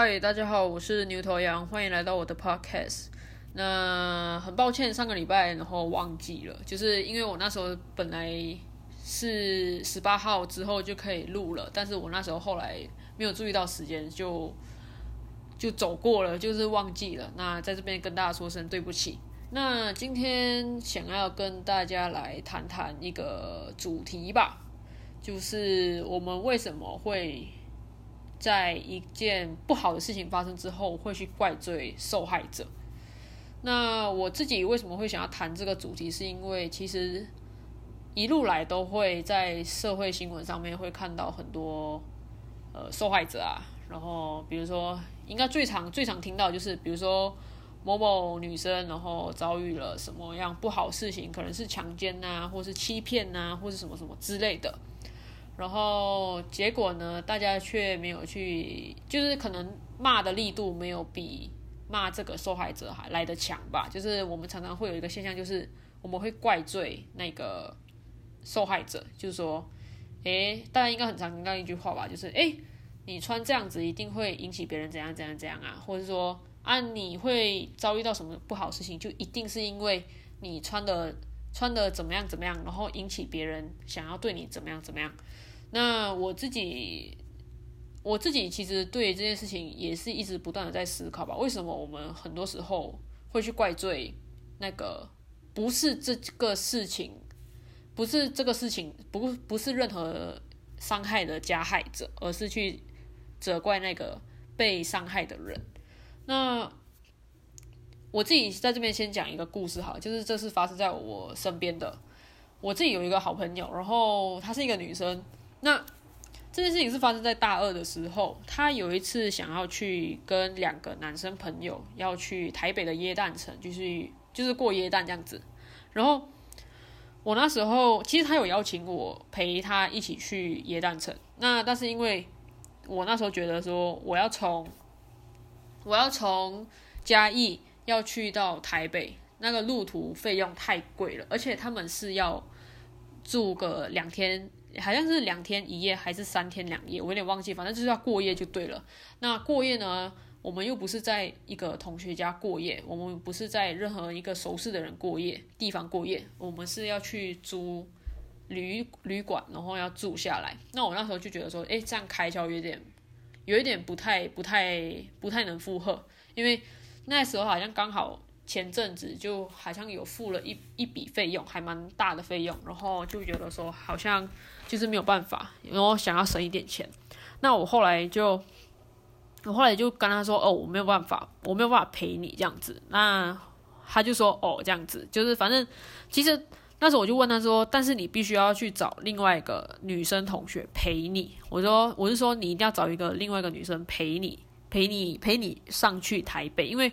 嗨，大家好，我是牛头羊，欢迎来到我的 podcast。那很抱歉，上个礼拜然后忘记了，就是因为我那时候本来是十八号之后就可以录了，但是我那时候后来没有注意到时间，就就走过了，就是忘记了。那在这边跟大家说声对不起。那今天想要跟大家来谈谈一个主题吧，就是我们为什么会。在一件不好的事情发生之后，会去怪罪受害者。那我自己为什么会想要谈这个主题？是因为其实一路来都会在社会新闻上面会看到很多呃受害者啊。然后比如说，应该最常最常听到就是，比如说某某女生，然后遭遇了什么样不好事情，可能是强奸呐，或是欺骗呐，或是什么什么之类的。然后结果呢？大家却没有去，就是可能骂的力度没有比骂这个受害者还来得强吧。就是我们常常会有一个现象，就是我们会怪罪那个受害者，就是说，诶，大家应该很常听到一句话吧，就是诶，你穿这样子一定会引起别人怎样怎样怎样啊，或者说啊，你会遭遇到什么不好事情，就一定是因为你穿的穿的怎么样怎么样，然后引起别人想要对你怎么样怎么样。那我自己，我自己其实对这件事情也是一直不断的在思考吧。为什么我们很多时候会去怪罪那个不是这个事情，不是这个事情，不不是任何伤害的加害者，而是去责怪那个被伤害的人？那我自己在这边先讲一个故事哈，就是这是发生在我身边的。我自己有一个好朋友，然后她是一个女生。那这件事情是发生在大二的时候，他有一次想要去跟两个男生朋友要去台北的耶诞城，就是就是过耶诞这样子。然后我那时候其实他有邀请我陪他一起去耶诞城，那但是因为我那时候觉得说我要从我要从嘉义要去到台北，那个路途费用太贵了，而且他们是要住个两天。好像是两天一夜还是三天两夜，我有点忘记，反正就是要过夜就对了。那过夜呢，我们又不是在一个同学家过夜，我们不是在任何一个熟识的人过夜地方过夜，我们是要去租旅旅馆，然后要住下来。那我那时候就觉得说，哎，这样开销有点，有一点不太、不太、不太能负荷，因为那时候好像刚好。前阵子就好像有付了一一笔费用，还蛮大的费用，然后就觉得说好像就是没有办法，然后想要省一点钱。那我后来就，我后来就跟他说：“哦，我没有办法，我没有办法陪你这样子。”那他就说：“哦，这样子，就是反正其实那时候我就问他说：‘但是你必须要去找另外一个女生同学陪你。’我说：‘我是说你一定要找一个另外一个女生陪你，陪你陪你上去台北，因为。’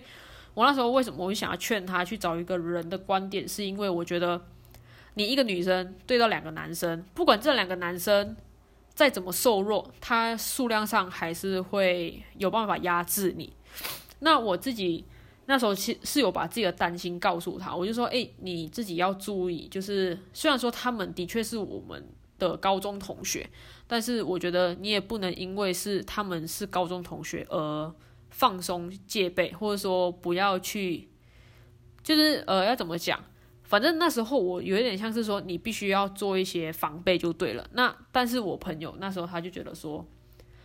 我那时候为什么我会想要劝他去找一个人的观点，是因为我觉得你一个女生对到两个男生，不管这两个男生再怎么瘦弱，他数量上还是会有办法压制你。那我自己那时候其是有把自己的担心告诉他，我就说：“哎，你自己要注意，就是虽然说他们的确是我们的高中同学，但是我觉得你也不能因为是他们是高中同学而。”放松戒备，或者说不要去，就是呃，要怎么讲？反正那时候我有一点像是说，你必须要做一些防备就对了。那但是我朋友那时候他就觉得说，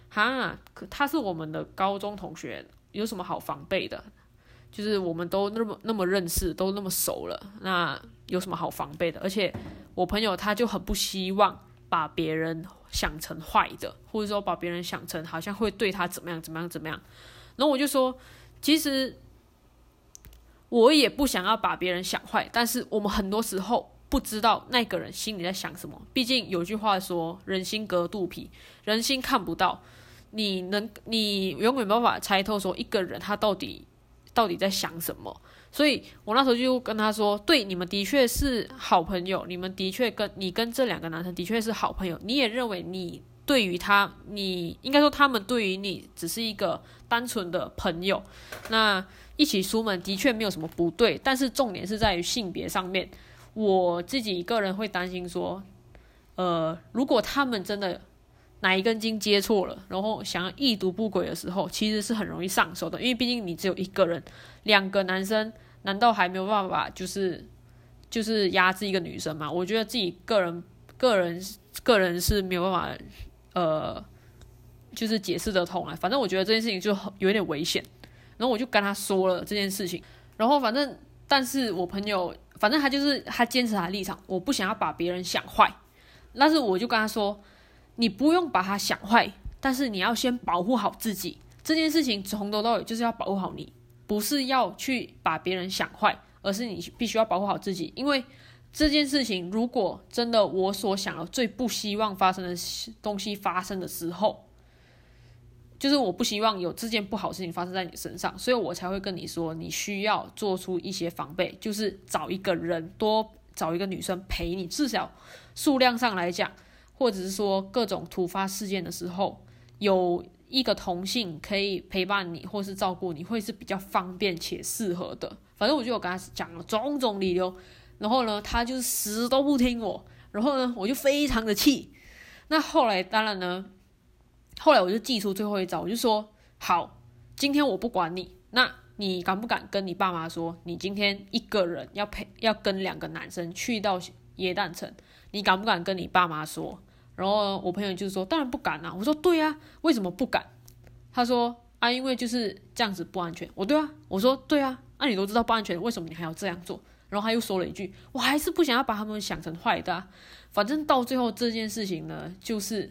哈，他是我们的高中同学，有什么好防备的？就是我们都那么那么认识，都那么熟了，那有什么好防备的？而且我朋友他就很不希望把别人想成坏的，或者说把别人想成好像会对他怎么样怎么样怎么样。然后我就说，其实我也不想要把别人想坏，但是我们很多时候不知道那个人心里在想什么。毕竟有句话说“人心隔肚皮”，人心看不到，你能你永远没办法猜透说一个人他到底到底在想什么。所以我那时候就跟他说：“对，你们的确是好朋友，你们的确跟你跟这两个男生的确是好朋友，你也认为你。”对于他，你应该说他们对于你只是一个单纯的朋友。那一起出门的确没有什么不对，但是重点是在于性别上面。我自己个人会担心说，呃，如果他们真的哪一根筋接错了，然后想要意图不轨的时候，其实是很容易上手的，因为毕竟你只有一个人，两个男生难道还没有办法就是就是压制一个女生吗？我觉得自己个人个人个人是没有办法呃，就是解释得通了。反正我觉得这件事情就有点危险，然后我就跟他说了这件事情，然后反正但是我朋友反正他就是他坚持他的立场，我不想要把别人想坏，但是我就跟他说。你不用把他想坏，但是你要先保护好自己。这件事情从头到尾就是要保护好你，不是要去把别人想坏，而是你必须要保护好自己。因为这件事情，如果真的我所想的最不希望发生的东西发生的时候，就是我不希望有这件不好事情发生在你身上，所以我才会跟你说，你需要做出一些防备，就是找一个人，多找一个女生陪你，至少数量上来讲。或者是说各种突发事件的时候，有一个同性可以陪伴你，或是照顾你，会是比较方便且适合的。反正我就有跟他讲了种种理由，然后呢，他就死都不听我，然后呢，我就非常的气。那后来当然呢，后来我就寄出最后一招，我就说好，今天我不管你，那你敢不敢跟你爸妈说，你今天一个人要陪要跟两个男生去到耶诞城，你敢不敢跟你爸妈说？然后我朋友就说：“当然不敢啊！”我说：“对啊，为什么不敢？”他说：“啊，因为就是这样子不安全。”我对啊，我说：“对啊，那你都知道不安全，为什么你还要这样做？”然后他又说了一句：“我还是不想要把他们想成坏的。”反正到最后这件事情呢，就是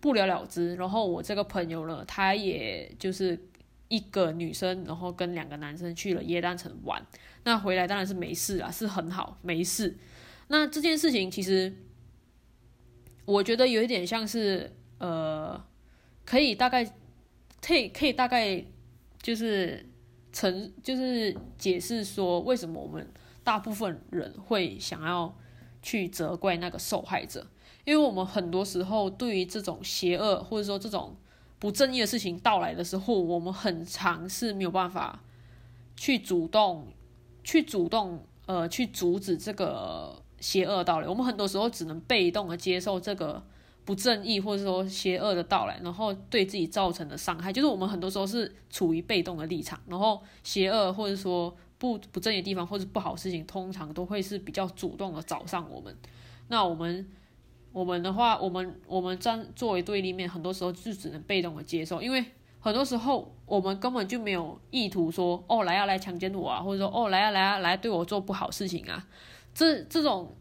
不了了之。然后我这个朋友呢，他也就是一个女生，然后跟两个男生去了耶诞城玩。那回来当然是没事啊，是很好，没事。那这件事情其实。我觉得有一点像是，呃，可以大概，可以可以大概，就是成就是解释说，为什么我们大部分人会想要去责怪那个受害者，因为我们很多时候对于这种邪恶或者说这种不正义的事情到来的时候，我们很常是没有办法去主动去主动呃去阻止这个。邪恶到来，我们很多时候只能被动的接受这个不正义或者说邪恶的到来，然后对自己造成的伤害，就是我们很多时候是处于被动的立场，然后邪恶或者说不不正的地方或者不好事情，通常都会是比较主动的找上我们。那我们我们的话，我们我们站作为对立面，很多时候就只能被动的接受，因为很多时候我们根本就没有意图说哦来啊来强奸我啊，或者说哦来啊来啊来对我做不好事情啊。这这种，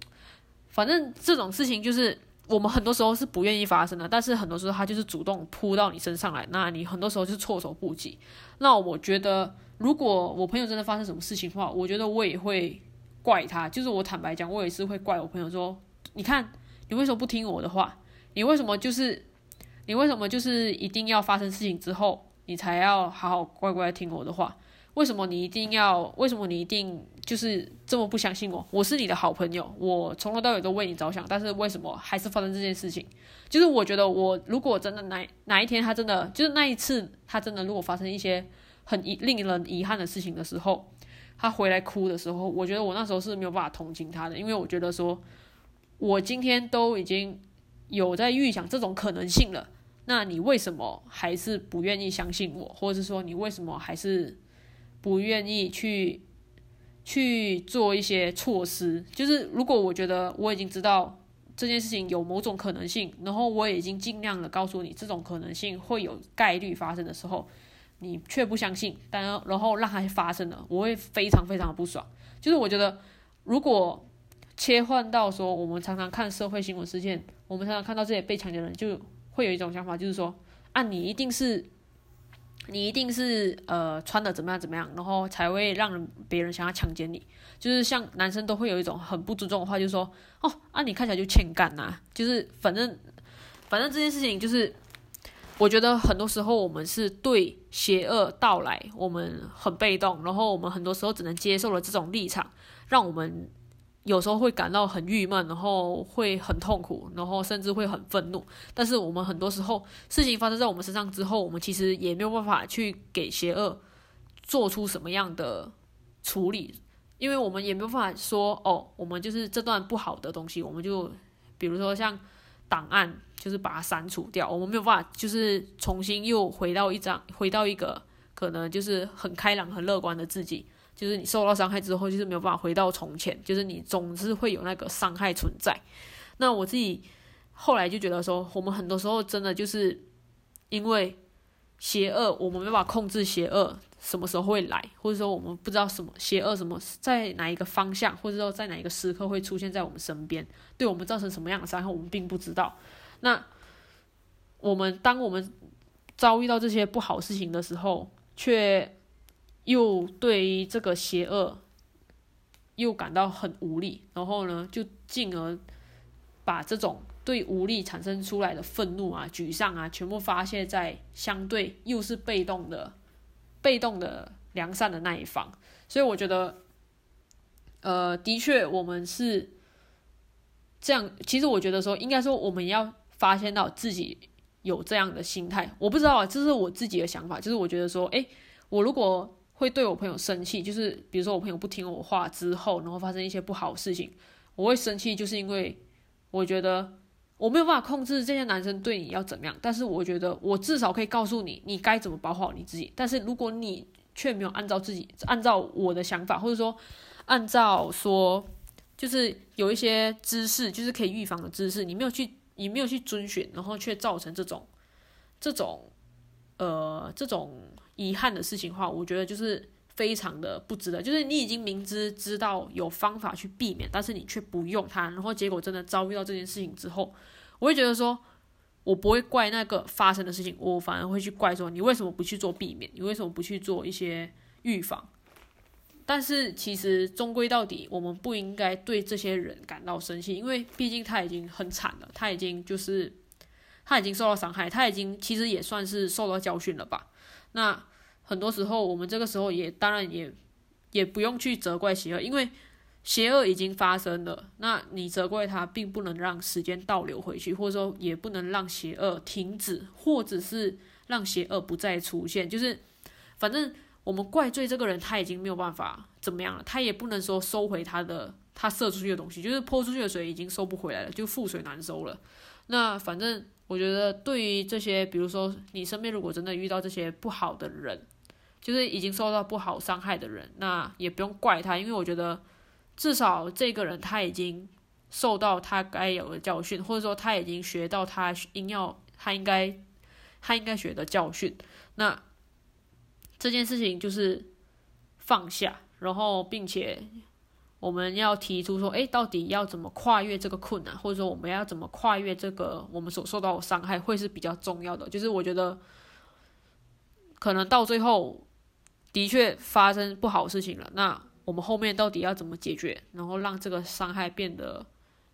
反正这种事情就是我们很多时候是不愿意发生的，但是很多时候他就是主动扑到你身上来，那你很多时候就措手不及。那我觉得，如果我朋友真的发生什么事情的话，我觉得我也会怪他。就是我坦白讲，我也是会怪我朋友说：“你看，你为什么不听我的话？你为什么就是你为什么就是一定要发生事情之后，你才要好好乖乖听我的话？”为什么你一定要？为什么你一定就是这么不相信我？我是你的好朋友，我从头到尾都为你着想，但是为什么还是发生这件事情？就是我觉得，我如果真的哪哪一天他真的就是那一次，他真的如果发生一些很遗令人遗憾的事情的时候，他回来哭的时候，我觉得我那时候是没有办法同情他的，因为我觉得说，我今天都已经有在预想这种可能性了，那你为什么还是不愿意相信我，或者是说你为什么还是？不愿意去去做一些措施，就是如果我觉得我已经知道这件事情有某种可能性，然后我已经尽量的告诉你这种可能性会有概率发生的时候，你却不相信，但然后让它发生了，我会非常非常的不爽。就是我觉得，如果切换到说我们常常看社会新闻事件，我们常常看到这些被强奸的人，就会有一种想法，就是说啊，你一定是。你一定是呃穿的怎么样怎么样，然后才会让人别人想要强奸你。就是像男生都会有一种很不尊重的话，就是说哦啊你看起来就欠干呐。就是反正反正这件事情就是，我觉得很多时候我们是对邪恶到来我们很被动，然后我们很多时候只能接受了这种立场，让我们。有时候会感到很郁闷，然后会很痛苦，然后甚至会很愤怒。但是我们很多时候事情发生在我们身上之后，我们其实也没有办法去给邪恶做出什么样的处理，因为我们也没有办法说哦，我们就是这段不好的东西，我们就比如说像档案，就是把它删除掉，我们没有办法就是重新又回到一张，回到一个可能就是很开朗、很乐观的自己。就是你受到伤害之后，就是没有办法回到从前，就是你总是会有那个伤害存在。那我自己后来就觉得说，我们很多时候真的就是因为邪恶，我们没办法控制邪恶什么时候会来，或者说我们不知道什么邪恶什么在哪一个方向，或者说在哪一个时刻会出现在我们身边，对我们造成什么样的伤害，我们并不知道。那我们当我们遭遇到这些不好事情的时候，却又对于这个邪恶又感到很无力，然后呢，就进而把这种对无力产生出来的愤怒啊、沮丧啊，全部发泄在相对又是被动的、被动的良善的那一方。所以我觉得，呃，的确我们是这样。其实我觉得说，应该说我们要发现到自己有这样的心态。我不知道啊，这是我自己的想法，就是我觉得说，诶，我如果会对我朋友生气，就是比如说我朋友不听我话之后，然后发生一些不好的事情，我会生气，就是因为我觉得我没有办法控制这些男生对你要怎么样，但是我觉得我至少可以告诉你，你该怎么保护好你自己。但是如果你却没有按照自己按照我的想法，或者说按照说就是有一些知识，就是可以预防的知识，你没有去你没有去遵循，然后却造成这种这种呃这种。遗憾的事情的话，我觉得就是非常的不值得。就是你已经明知知道有方法去避免，但是你却不用它，然后结果真的遭遇到这件事情之后，我会觉得说，我不会怪那个发生的事情，我反而会去怪说你为什么不去做避免，你为什么不去做一些预防？但是其实终归到底，我们不应该对这些人感到生气，因为毕竟他已经很惨了，他已经就是他已经受到伤害，他已经其实也算是受到教训了吧。那很多时候，我们这个时候也当然也也不用去责怪邪恶，因为邪恶已经发生了。那你责怪他，并不能让时间倒流回去，或者说也不能让邪恶停止，或者是让邪恶不再出现。就是反正我们怪罪这个人，他已经没有办法怎么样了，他也不能说收回他的他射出去的东西，就是泼出去的水已经收不回来了，就覆水难收了。那反正。我觉得对于这些，比如说你身边如果真的遇到这些不好的人，就是已经受到不好伤害的人，那也不用怪他，因为我觉得至少这个人他已经受到他该有的教训，或者说他已经学到他应要他应该他应该学的教训。那这件事情就是放下，然后并且。我们要提出说，哎，到底要怎么跨越这个困难，或者说我们要怎么跨越这个我们所受到的伤害，会是比较重要的。就是我觉得，可能到最后的确发生不好事情了，那我们后面到底要怎么解决，然后让这个伤害变得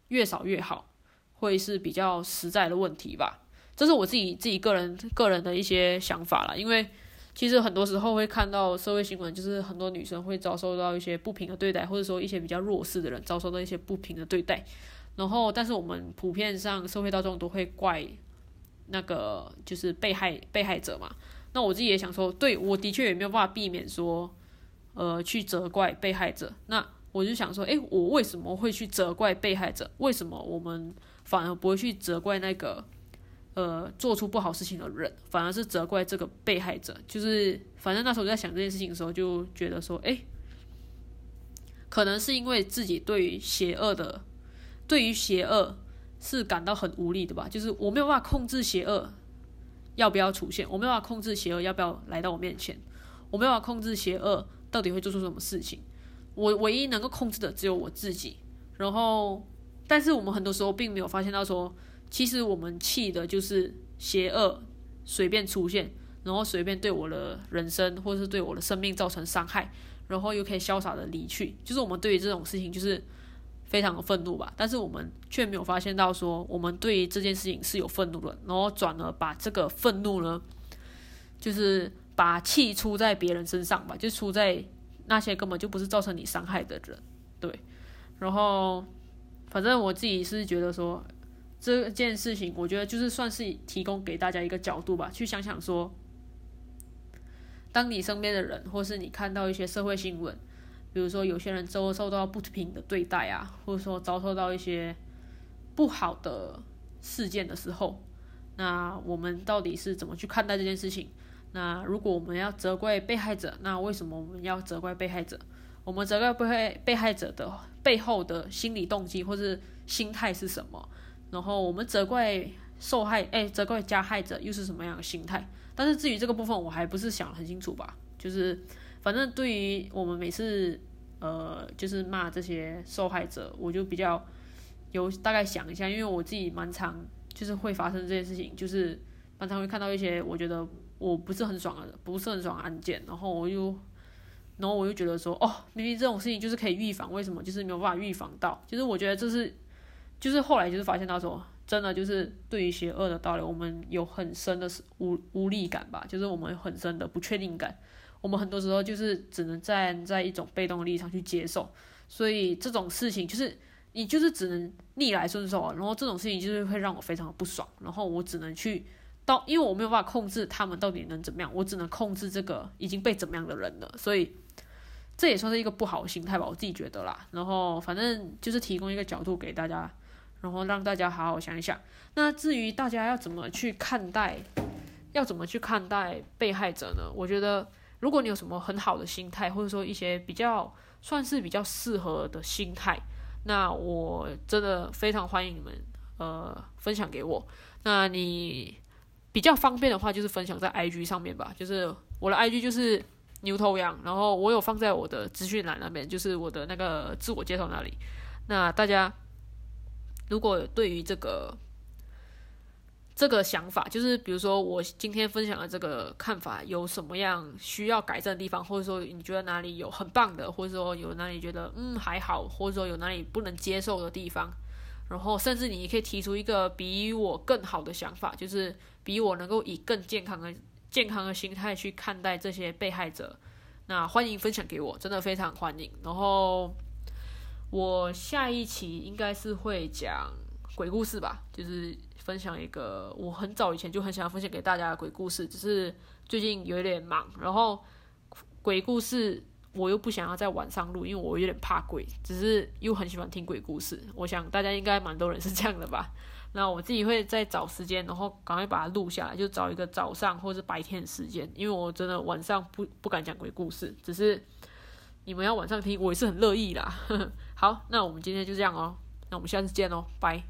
越少越好，会是比较实在的问题吧。这是我自己自己个人个人的一些想法了，因为。其实很多时候会看到社会新闻，就是很多女生会遭受到一些不平的对待，或者说一些比较弱势的人遭受到一些不平的对待。然后，但是我们普遍上社会大众都会怪那个就是被害被害者嘛。那我自己也想说，对我的确也没有办法避免说，呃，去责怪被害者。那我就想说，诶，我为什么会去责怪被害者？为什么我们反而不会去责怪那个？呃，做出不好事情的人，反而是责怪这个被害者。就是，反正那时候在想这件事情的时候，就觉得说，哎，可能是因为自己对于邪恶的，对于邪恶是感到很无力的吧。就是我没有办法控制邪恶要不要出现，我没有办法控制邪恶要不要来到我面前，我没有办法控制邪恶到底会做出什么事情。我唯一能够控制的只有我自己。然后，但是我们很多时候并没有发现到说。其实我们气的就是邪恶随便出现，然后随便对我的人生或是对我的生命造成伤害，然后又可以潇洒的离去。就是我们对于这种事情就是非常的愤怒吧，但是我们却没有发现到说我们对于这件事情是有愤怒的，然后转而把这个愤怒呢，就是把气出在别人身上吧，就出在那些根本就不是造成你伤害的人。对，然后反正我自己是觉得说。这件事情，我觉得就是算是提供给大家一个角度吧，去想想说，当你身边的人，或是你看到一些社会新闻，比如说有些人遭受到不平的对待啊，或者说遭受到一些不好的事件的时候，那我们到底是怎么去看待这件事情？那如果我们要责怪被害者，那为什么我们要责怪被害者？我们责怪被害被害者的背后的心理动机或是心态是什么？然后我们责怪受害，哎，责怪加害者又是什么样的心态？但是至于这个部分，我还不是想很清楚吧。就是反正对于我们每次呃，就是骂这些受害者，我就比较有大概想一下，因为我自己蛮常就是会发生这件事情，就是蛮常会看到一些我觉得我不是很爽的、不是很爽的案件，然后我又。然后我就觉得说，哦，明明这种事情就是可以预防，为什么就是没有办法预防到？就是我觉得这是，就是后来就是发现到说，真的就是对于邪恶的道理，我们有很深的无无力感吧，就是我们很深的不确定感。我们很多时候就是只能站在一种被动的立场去接受，所以这种事情就是你就是只能逆来顺受啊。然后这种事情就是会让我非常的不爽，然后我只能去到，因为我没有办法控制他们到底能怎么样，我只能控制这个已经被怎么样的人了，所以。这也算是一个不好的心态吧，我自己觉得啦。然后反正就是提供一个角度给大家，然后让大家好好想一想。那至于大家要怎么去看待，要怎么去看待被害者呢？我觉得，如果你有什么很好的心态，或者说一些比较算是比较适合的心态，那我真的非常欢迎你们呃分享给我。那你比较方便的话，就是分享在 IG 上面吧，就是我的 IG 就是。牛头羊，然后我有放在我的资讯栏那边，就是我的那个自我介绍那里。那大家如果对于这个这个想法，就是比如说我今天分享的这个看法，有什么样需要改正的地方，或者说你觉得哪里有很棒的，或者说有哪里觉得嗯还好，或者说有哪里不能接受的地方，然后甚至你也可以提出一个比我更好的想法，就是比我能够以更健康的。健康的心态去看待这些被害者，那欢迎分享给我，真的非常欢迎。然后我下一期应该是会讲鬼故事吧，就是分享一个我很早以前就很想要分享给大家的鬼故事，只是最近有点忙。然后鬼故事我又不想要在晚上录，因为我有点怕鬼，只是又很喜欢听鬼故事。我想大家应该蛮多人是这样的吧。那我自己会再找时间，然后赶快把它录下来，就找一个早上或者白天的时间，因为我真的晚上不不敢讲鬼故事，只是你们要晚上听，我也是很乐意啦。好，那我们今天就这样哦，那我们下次见哦，拜。